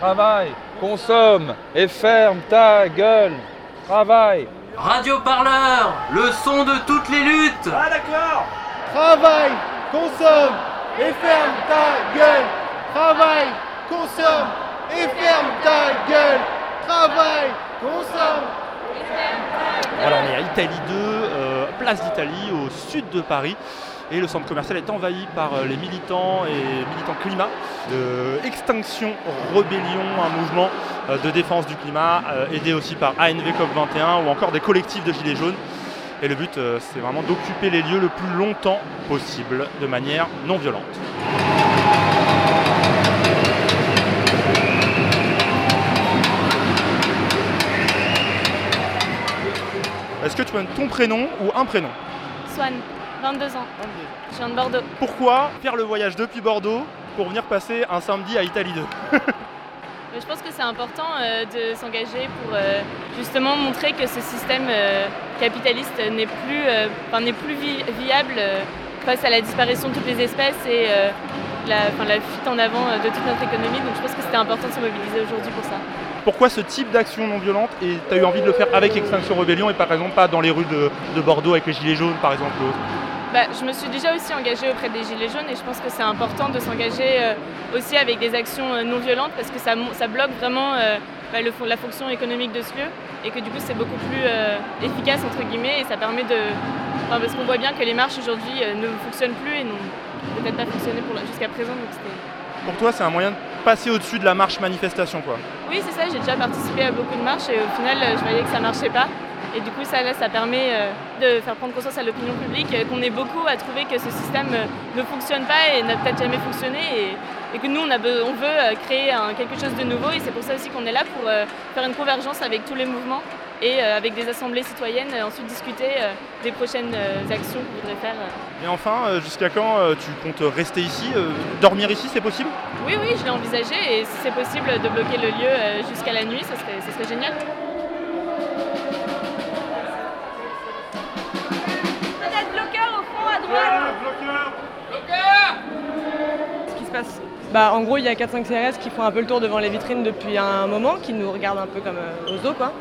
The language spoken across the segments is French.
Travaille, consomme et ferme ta gueule. Travaille. Radio Parleur, le son de toutes les luttes. Ah d'accord Travaille, consomme et ferme ta gueule. Travaille, consomme et ferme ta gueule. Travaille, consomme. Voilà, on est à Italie 2, euh, place d'Italie, au sud de Paris. Et le centre commercial est envahi par euh, les militants et militants climat de Extinction Rebellion, un mouvement euh, de défense du climat, euh, aidé aussi par ANV COP21 ou encore des collectifs de Gilets jaunes. Et le but, c'est vraiment d'occuper les lieux le plus longtemps possible, de manière non violente. Est-ce que tu peux ton prénom ou un prénom Swan, 22 ans. Je viens de Bordeaux. Pourquoi faire le voyage depuis Bordeaux pour venir passer un samedi à Italie 2 Je pense que c'est important euh, de s'engager pour euh, justement montrer que ce système euh, capitaliste n'est plus, n'est plus vi- viable face à la disparition de toutes les espèces et la, enfin, la fuite en avant euh, de toute notre économie. Donc je pense que c'était important de se mobiliser aujourd'hui pour ça. Pourquoi ce type d'action non violente et tu as eu envie de le faire avec Extinction Rebellion et par exemple pas dans les rues de, de Bordeaux avec les Gilets jaunes par exemple? Ou autre Bah, je me suis déjà aussi engagée auprès des Gilets jaunes et je pense que c'est important de s'engager euh, aussi avec des actions euh, non violentes parce que ça, bloque vraiment euh, bah, le la fonction économique de ce lieu et que du coup c'est beaucoup plus efficace entre guillemets et ça permet de... enfin, parce qu'on voit bien que les marches aujourd'hui ne fonctionnent plus et n'ont peut-être pas fonctionné jusqu'à présent. Donc Pour toi c'est un moyen de passer au-dessus de la marche manifestation quoi. oui c'est ça, j'ai déjà participé à beaucoup de marches et au final euh, je voyais que ça marchait pas. Et du coup, ça, là, ça permet euh, de faire prendre conscience à l'opinion publique euh, qu'on est beaucoup à trouver que ce système ne fonctionne pas et n'a peut-être jamais fonctionné et, et que nous, on, a on veut créer un- quelque chose de nouveau et c'est pour ça aussi qu'on est là pour faire une convergence avec tous les mouvements et euh, avec des assemblées citoyennes, euh, ensuite discuter euh, des prochaines euh, actions qu'on voudrait faire. euh. Et enfin, euh, jusqu'à quand euh, tu comptes rester ici euh, Dormir ici c'est possible? Oui, oui, je l'ai envisagé et si c'est possible de bloquer le lieu euh, jusqu'à la nuit, ça serait, ça serait génial. Peut-être bloqueur au fond à droite. ce qui se passe bah, En gros, il y a 4-5 CRS qui font un peu le tour devant les vitrines depuis un moment, qui nous regardent un peu comme euh, aux os. Quoi.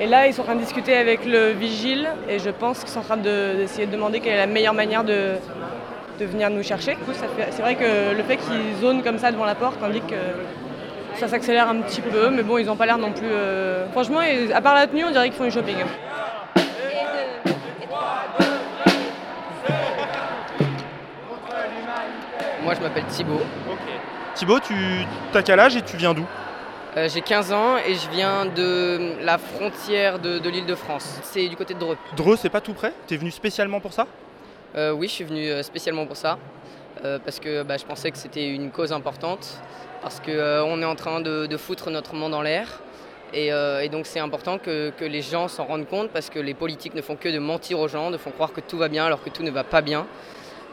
Et là, ils sont en train de discuter avec le vigile et je pense qu'ils sont en train de- d'essayer de demander quelle est la meilleure manière de, de venir nous chercher. C'est vrai que le fait qu'ils zonent comme ça devant la porte indique que ça s'accélère un petit peu, mais bon, ils n'ont pas l'air non plus. euh, Franchement, ils- à part la tenue, on dirait qu'ils font du shopping. Moi, je m'appelle Thibaut. Thibaut, tu as quel âge et tu viens d'où? Euh, J'ai 15 ans et je viens de la frontière de, de l'île de France. C'est du côté de Dreux. Dreux, c'est pas tout près? T'es venu spécialement pour ça? Euh, oui, je suis venu euh, spécialement pour ça. euh, parce que bah, je pensais que c'était une cause importante. Parce qu'on est en train de, de foutre notre monde en l'air. Et, et donc c'est important que, que les gens s'en rendent compte parce que les politiques ne font que de mentir aux gens, de font croire que tout va bien alors que tout ne va pas bien.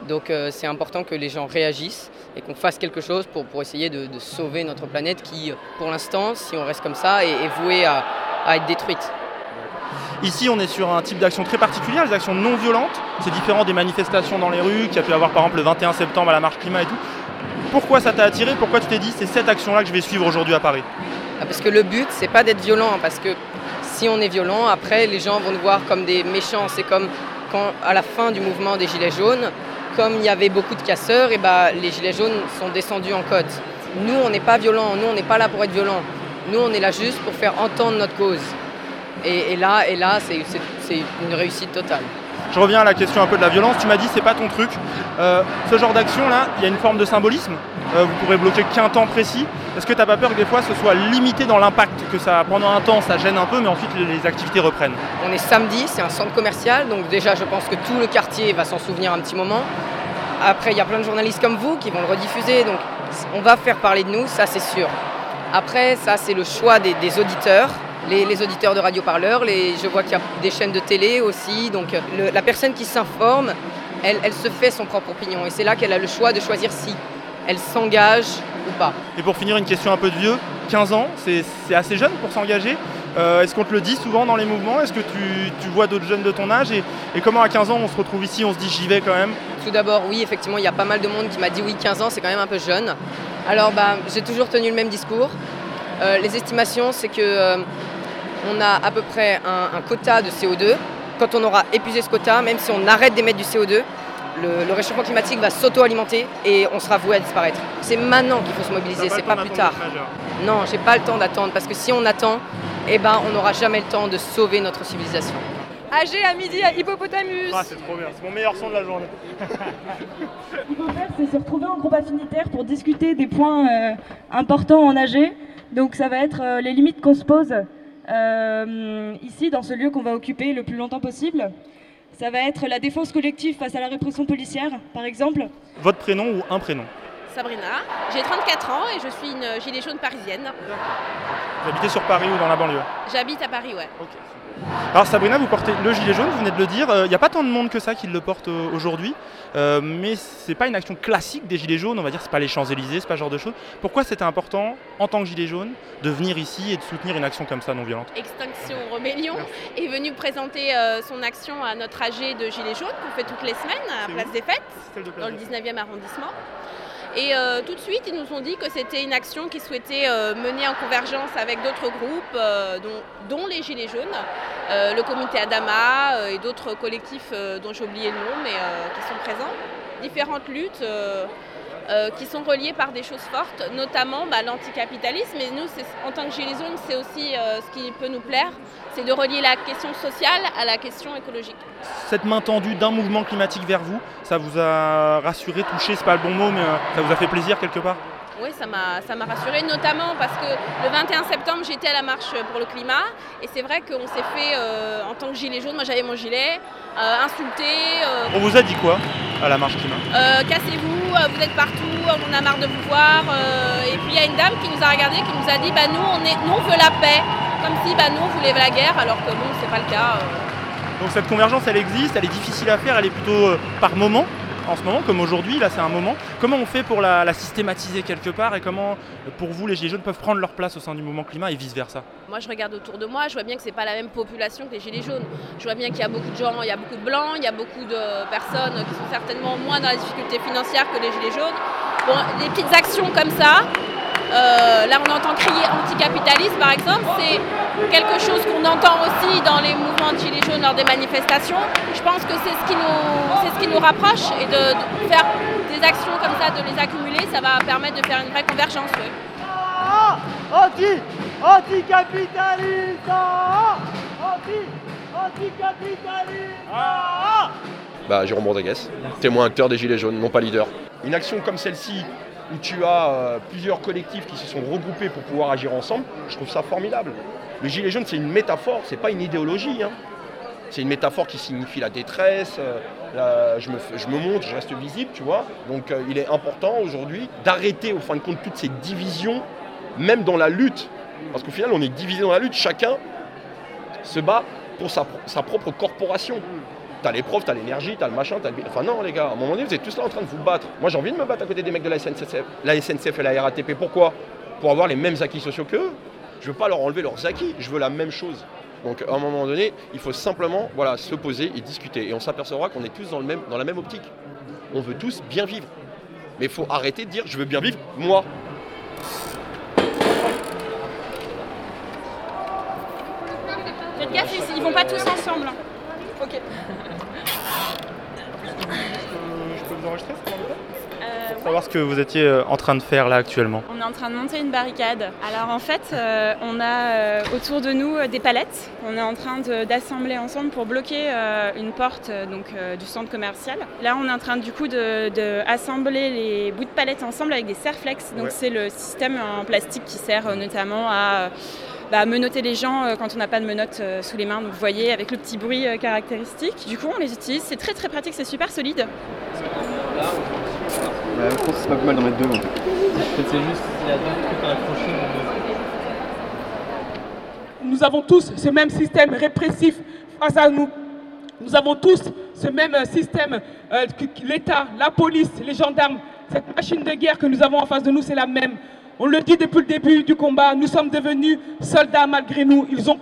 Donc euh, c'est important que les gens réagissent et qu'on fasse quelque chose pour, pour essayer de, de sauver notre planète qui, pour l'instant, si on reste comme ça, est, est vouée à, à être détruite. Ici, on est sur un type d'action très particulière, les actions non violentes. C'est différent des manifestations dans les rues qu'il y a pu avoir par exemple le 21 septembre à la marche climat et tout. Pourquoi ça t'a attiré? Pourquoi tu t'es dit c'est cette action-là que je vais suivre aujourd'hui à Paris? Ah, Parce que le but, c'est pas d'être violent, parce que si on est violent, après les gens vont nous voir comme des méchants. C'est comme quand, à la fin du mouvement des Gilets jaunes, comme il y avait beaucoup de casseurs, et bah, les Gilets jaunes sont descendus en côte. Nous, on n'est pas violents, nous, on n'est pas là pour être violents. Nous, on est là juste pour faire entendre notre cause. Et, et là, et là c'est une réussite totale. Je reviens à la question un peu de la violence. Tu m'as dit c'est pas ton truc. Euh, ce genre d'action-là, il y a une forme de symbolisme. Euh, vous pourrez bloquer qu'un temps précis. Est-ce que tu n'as pas peur que des fois ce soit limité dans l'impact Que ça, pendant un temps, ça gêne un peu, mais ensuite les activités reprennent? On est samedi, c'est un centre commercial, donc déjà je pense que tout le quartier va s'en souvenir un petit moment. Après, il y a plein de journalistes comme vous qui vont le rediffuser, donc on va faire parler de nous, ça c'est sûr. Après, ça c'est le choix des, auditeurs, les, auditeurs de Radio Parleur, les, je vois qu'il y a des chaînes de télé aussi, donc le- la personne qui s'informe, elle, se fait son propre opinion, et c'est là qu'elle a le choix de choisir si elle s'engage ou pas. Et pour finir, une question un peu de vieux. 15 ans, c'est assez jeune pour s'engager. Euh, Est-ce qu'on te le dit souvent dans les mouvements? Est-ce que tu, vois d'autres jeunes de ton âge? Et comment à 15 ans on se retrouve ici, on se dit j'y vais quand même? Tout d'abord, oui, effectivement, il y a pas mal de monde qui m'a dit oui, 15 ans, c'est quand même un peu jeune. Alors, bah, j'ai toujours tenu le même discours. Euh, les estimations, c'est que euh, on a à peu près un, un quota de CO2. Quand on aura épuisé ce quota, même si on arrête d'émettre du CO2, le, le réchauffement climatique va s'auto-alimenter et on sera voué à disparaître. C'est maintenant qu'il faut se mobiliser, c'est pas plus tard. Non, j'ai pas le temps d'attendre parce que si on attend, eh ben, on n'aura jamais le temps de sauver notre civilisation. AG à midi à Hippopotamus. Ah, c'est trop bien, c'est mon meilleur son de la journée. Ce qu'il faut faire, c'est se retrouver en groupe affinitaire pour discuter des points euh, importants en AG. Donc ça va être euh, les limites qu'on se pose euh, ici, dans ce lieu qu'on va occuper le plus longtemps possible. Ça va être la défense collective face à la répression policière, par exemple. Votre prénom ou un prénom Sabrina, j'ai 34 ans et je suis une gilet jaune parisienne. Vous habitez sur Paris ou dans la banlieue J'habite à Paris, ouais. Alors Sabrina, vous portez le gilet jaune, vous venez de le dire. Il n'y a pas tant de monde que ça qui le porte euh, aujourd'hui, Euh, mais c'est pas une action classique des gilets jaunes. On va dire c'est pas les Champs Élysées, c'est pas ce genre de choses. Pourquoi c'était important en tant que gilet jaune de venir ici et de soutenir une action comme ça non violente? Extinction Rebellion est venu présenter euh, son action à notre AG de Gilets jaunes qu'on fait toutes les semaines à Place des Fêtes, Celle de Place dans le des 19e arrondissement. Et euh, tout de suite, ils nous ont dit que c'était une action qu'ils souhaitaient euh, mener en convergence avec d'autres groupes, euh, dont, dont les Gilets jaunes, le comité Adama et d'autres collectifs dont j'ai oublié le nom, mais qui sont présents. Différentes luttes euh, qui sont reliées par des choses fortes, notamment bah, l'anticapitalisme. Et nous, en tant que Gilets jaunes, c'est aussi euh, ce qui peut nous plaire, c'est de relier la question sociale à la question écologique. Cette main tendue d'un mouvement climatique vers vous, ça vous a rassuré, touché, c'est pas le bon mot, mais euh, ça vous a fait plaisir quelque part? Oui, ça m'a rassurée, notamment parce que le 21 septembre, j'étais à la marche pour le climat. Et c'est vrai qu'on s'est fait, euh, en tant que gilet jaune, moi j'avais mon gilet, euh, insulté, euh, On vous a dit quoi à la marche climat? Euh, cassez-vous, vous êtes partout, on a marre de vous voir. et puis il y a une dame qui nous a regardé, qui nous a dit bah, nous, on est, nous, on veut la paix. Comme si bah, nous, on voulait la guerre, alors que bon, c'est pas le cas. Donc cette convergence, elle existe, elle est difficile à faire, elle est plutôt par moment, en ce moment, comme aujourd'hui, là c'est un moment. Comment on fait pour la, systématiser quelque part et comment, pour vous, les Gilets jaunes peuvent prendre leur place au sein du mouvement climat et vice-versa? Moi, je regarde autour de moi, je vois bien que c'est pas la même population que les gilets jaunes. Je vois bien qu'il y a beaucoup de gens, il y a beaucoup de blancs, il y a beaucoup de personnes qui sont certainement moins dans la difficulté financière que les gilets jaunes. Bon, des petites actions comme ça, euh, là on entend crier anticapitaliste par exemple, c'est quelque chose qu'on entend aussi dans les mouvements de gilets jaunes lors des manifestations. Je pense que c'est ce qui nous, c'est ce qui nous rapproche et de, de faire des actions comme ça, de les accumuler, ça va permettre de faire une vraie convergence. ouais. Ah Anti Anticapitaliste Ah Anti Anticapitaliste Ah Bah, Jérôme Rodriguez, témoin acteur des Gilets jaunes, non pas leader. Une action comme celle-ci, où tu as euh, plusieurs collectifs qui se sont regroupés pour pouvoir agir ensemble, je trouve ça formidable. Le Gilet jaune, c'est une métaphore, c'est pas une idéologie. hein. C'est une métaphore qui signifie la détresse, euh, je, me, montre, je reste visible, tu vois. Donc euh, il est important aujourd'hui d'arrêter au fin de compte toutes ces divisions, même dans la lutte. Parce qu'au final, on est divisé dans la lutte, chacun se bat pour sa propre corporation. T'as les profs, t'as l'énergie, t'as le machin, t'as le... Enfin non les gars, à un moment donné, vous êtes tous là en train de vous battre. Moi j'ai envie de me battre à côté des mecs de la SNCF, la SNCF et la RATP. Pourquoi? Pour avoir les mêmes acquis sociaux qu'eux. Je veux pas leur enlever leurs acquis, je veux la même chose. Donc à un moment donné, il faut simplement voilà, se poser et discuter. Et on s'apercevra qu'on est tous dans, le même, dans la même optique. On veut tous bien vivre. Mais il faut arrêter de dire je veux bien vivre, moi. Faites gaffe, ils, vont pas tous ensemble. Ok. Je peux vous enregistrer Euh, Pour savoir ce que vous étiez euh, en train de faire là actuellement. On est en train de monter une barricade. Alors en fait, euh, on a euh, autour de nous des palettes. On est en train d'assembler ensemble pour bloquer une porte donc, du centre commercial. Là, on est en train du coup de, de assembler les bouts de palettes ensemble avec des serflex. Donc Ouais. c'est le système en plastique qui sert notamment à bah, menotter les gens euh, quand on n'a pas de menottes euh, sous les mains. Donc vous voyez, avec le petit bruit euh, caractéristique. Du coup, on les utilise. C'est très très pratique, c'est super solide. Ouais, je pense que c'est pas plus mal d'en mettre deux. En fait. c'est juste qu'il y a deux trucs à accrocher. Nous avons tous ce même système répressif face à nous. Nous avons tous ce même système, euh, que l'État, la police, les gendarmes, cette machine de guerre que nous avons en face de nous, c'est la même. On le dit depuis le début du combat, nous sommes devenus soldats malgré nous. Ils ont,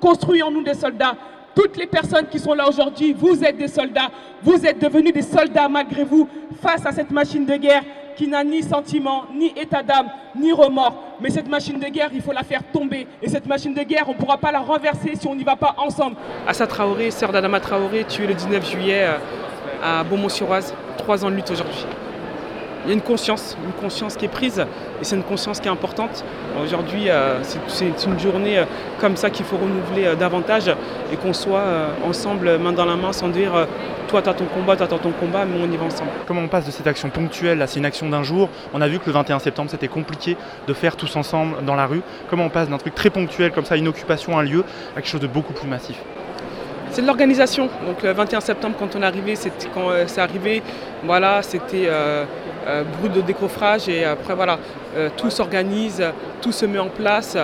construit en nous des soldats. Toutes les personnes qui sont là aujourd'hui, vous êtes des soldats. Vous êtes devenus des soldats malgré vous face à cette machine de guerre qui n'a ni sentiment, ni état d'âme, ni remords. Mais cette machine de guerre, il faut la faire tomber. Et cette machine de guerre, on ne pourra pas la renverser si on n'y va pas ensemble. Assa Traoré, sœur d'Adama Traoré, tuée le 19 juillet euh, à Beaumont-sur-Oise. Trois ans de lutte aujourd'hui. Il y a une conscience, une conscience qui est prise et c'est une conscience qui est importante. Aujourd'hui, euh, c'est- une journée euh, comme ça qu'il faut renouveler euh, davantage et qu'on soit ensemble, main dans la main, sans dire toi t'as ton combat, toi t'as ton combat, mais on y va ensemble. Comment on passe de cette action ponctuelle à c'est une action d'un jour On a vu que le 21 septembre c'était compliqué de faire tous ensemble dans la rue. Comment on passe d'un truc très ponctuel comme ça, une occupation, un lieu, à quelque chose de beaucoup plus massif? C'est de l'organisation. Donc le 21 septembre, quand on est arrivé, quand euh, c'est arrivé, voilà, c'était euh, euh, brut de décoffrage et après voilà, euh, tout s'organise, tout se met en place.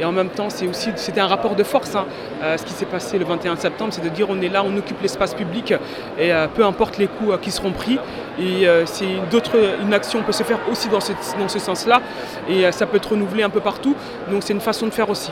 Et en même temps, c'est aussi c'était un rapport de force. hein. Euh, ce qui s'est passé le 21 septembre, c'est de dire on est là, on occupe l'espace public et euh, peu importe les coups euh, qui seront pris. Et euh, c'est d'autres, une action peut se faire aussi dans ce, dans ce sens-là et euh, ça peut être renouvelé un peu partout. Donc c'est une façon de faire aussi.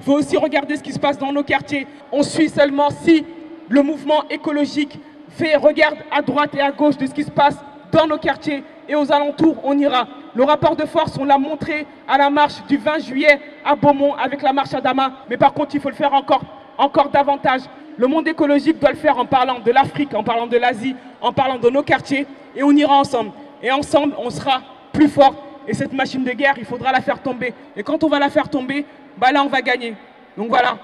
Il faut aussi regarder ce qui se passe dans nos quartiers. On suit seulement si le mouvement écologique fait, regarde à droite et à gauche de ce qui se passe dans nos quartiers et aux alentours, on ira. Le rapport de force, on l'a montré à la marche du 20 juillet à Beaumont avec la marche Adama. Mais par contre, il faut le faire encore, encore davantage. Le monde écologique doit le faire en parlant de l'Afrique, en parlant de l'Asie, en parlant de nos quartiers et on ira ensemble. Et ensemble, on sera plus fort. Et cette machine de guerre, il faudra la faire tomber. Et quand on va la faire tomber, bah là, on va gagner. Donc voilà,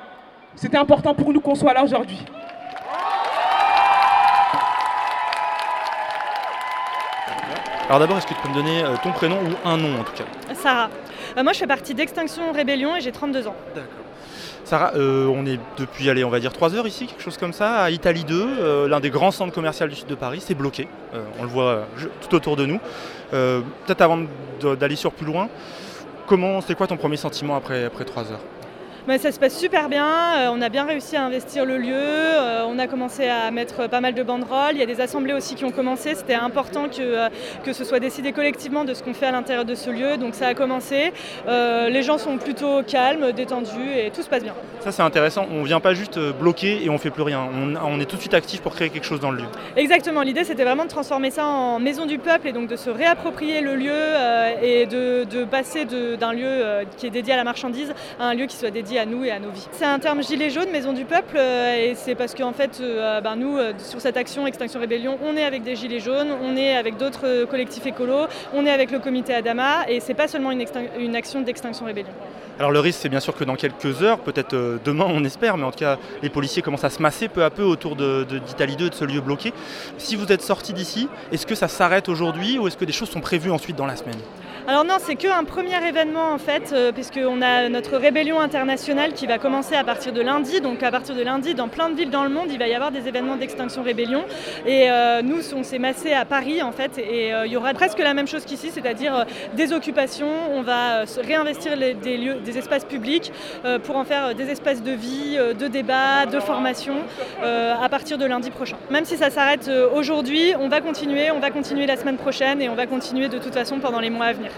c'était important pour nous qu'on soit là aujourd'hui. Alors d'abord, est-ce que tu peux me donner euh, ton prénom ou un nom en tout cas? Sarah. Euh, moi, je fais partie d'Extinction Rébellion et j'ai 32 ans. Sarah, euh, on est depuis, allez, on va dire 3 heures ici, quelque chose comme ça, à Italie 2, euh, l'un des grands centres commerciaux du sud de Paris, c'est bloqué. Euh, on le voit euh, je- tout autour de nous. Euh, Peut-être avant d'aller sur plus loin, comment, c'est quoi ton premier sentiment après, après 3 heures? Mais ça se passe super bien, euh, on a bien réussi à investir le lieu, euh, on a commencé à mettre pas mal de banderoles, il y a des assemblées aussi qui ont commencé, c'était important que, euh, que ce soit décidé collectivement de ce qu'on fait à l'intérieur de ce lieu, donc ça a commencé. Les gens sont plutôt calmes, détendus et tout se passe bien. Ça c'est intéressant, on vient pas juste bloquer et on fait plus rien, on, on est tout de suite actif pour créer quelque chose dans le lieu. Exactement, l'idée c'était vraiment de transformer ça en maison du peuple et donc de se réapproprier le lieu et de, de passer d'un lieu qui est dédié à la marchandise à un lieu qui soit dédié à nous et à nos vies. C'est un terme gilet jaune, maison du peuple, euh, et c'est parce qu'en fait, euh, ben, nous, euh, sur cette action Extinction Rébellion, on est avec des gilets jaunes, on est avec d'autres collectifs écolos, on est avec le comité Adama, et c'est pas seulement une, action d'Extinction Rébellion. Alors le risque c'est bien sûr que dans quelques heures, peut-être demain on espère, mais en tout cas les policiers commencent à se masser peu à peu autour d'Italie 2, de ce lieu bloqué. Si vous êtes sortis d'ici, est-ce que ça s'arrête aujourd'hui ou est-ce que des choses sont prévues ensuite dans la semaine? Alors non, c'est qu'un premier événement en fait, euh, puisqu'on a notre rébellion internationale qui va commencer à partir de lundi. Donc à partir de lundi, dans plein de villes dans le monde, il va y avoir des événements d'extinction rébellion. Et euh, nous, on s'est massé à Paris en fait, et euh, il y aura presque la même chose qu'ici, c'est-à-dire des occupations. On va réinvestir des lieux, des espaces publics pour en faire des espaces de vie, de débat, de formation à partir de lundi prochain. Même si ça s'arrête aujourd'hui, on va continuer, on va continuer la semaine prochaine et on va continuer de toute façon pendant les mois à venir.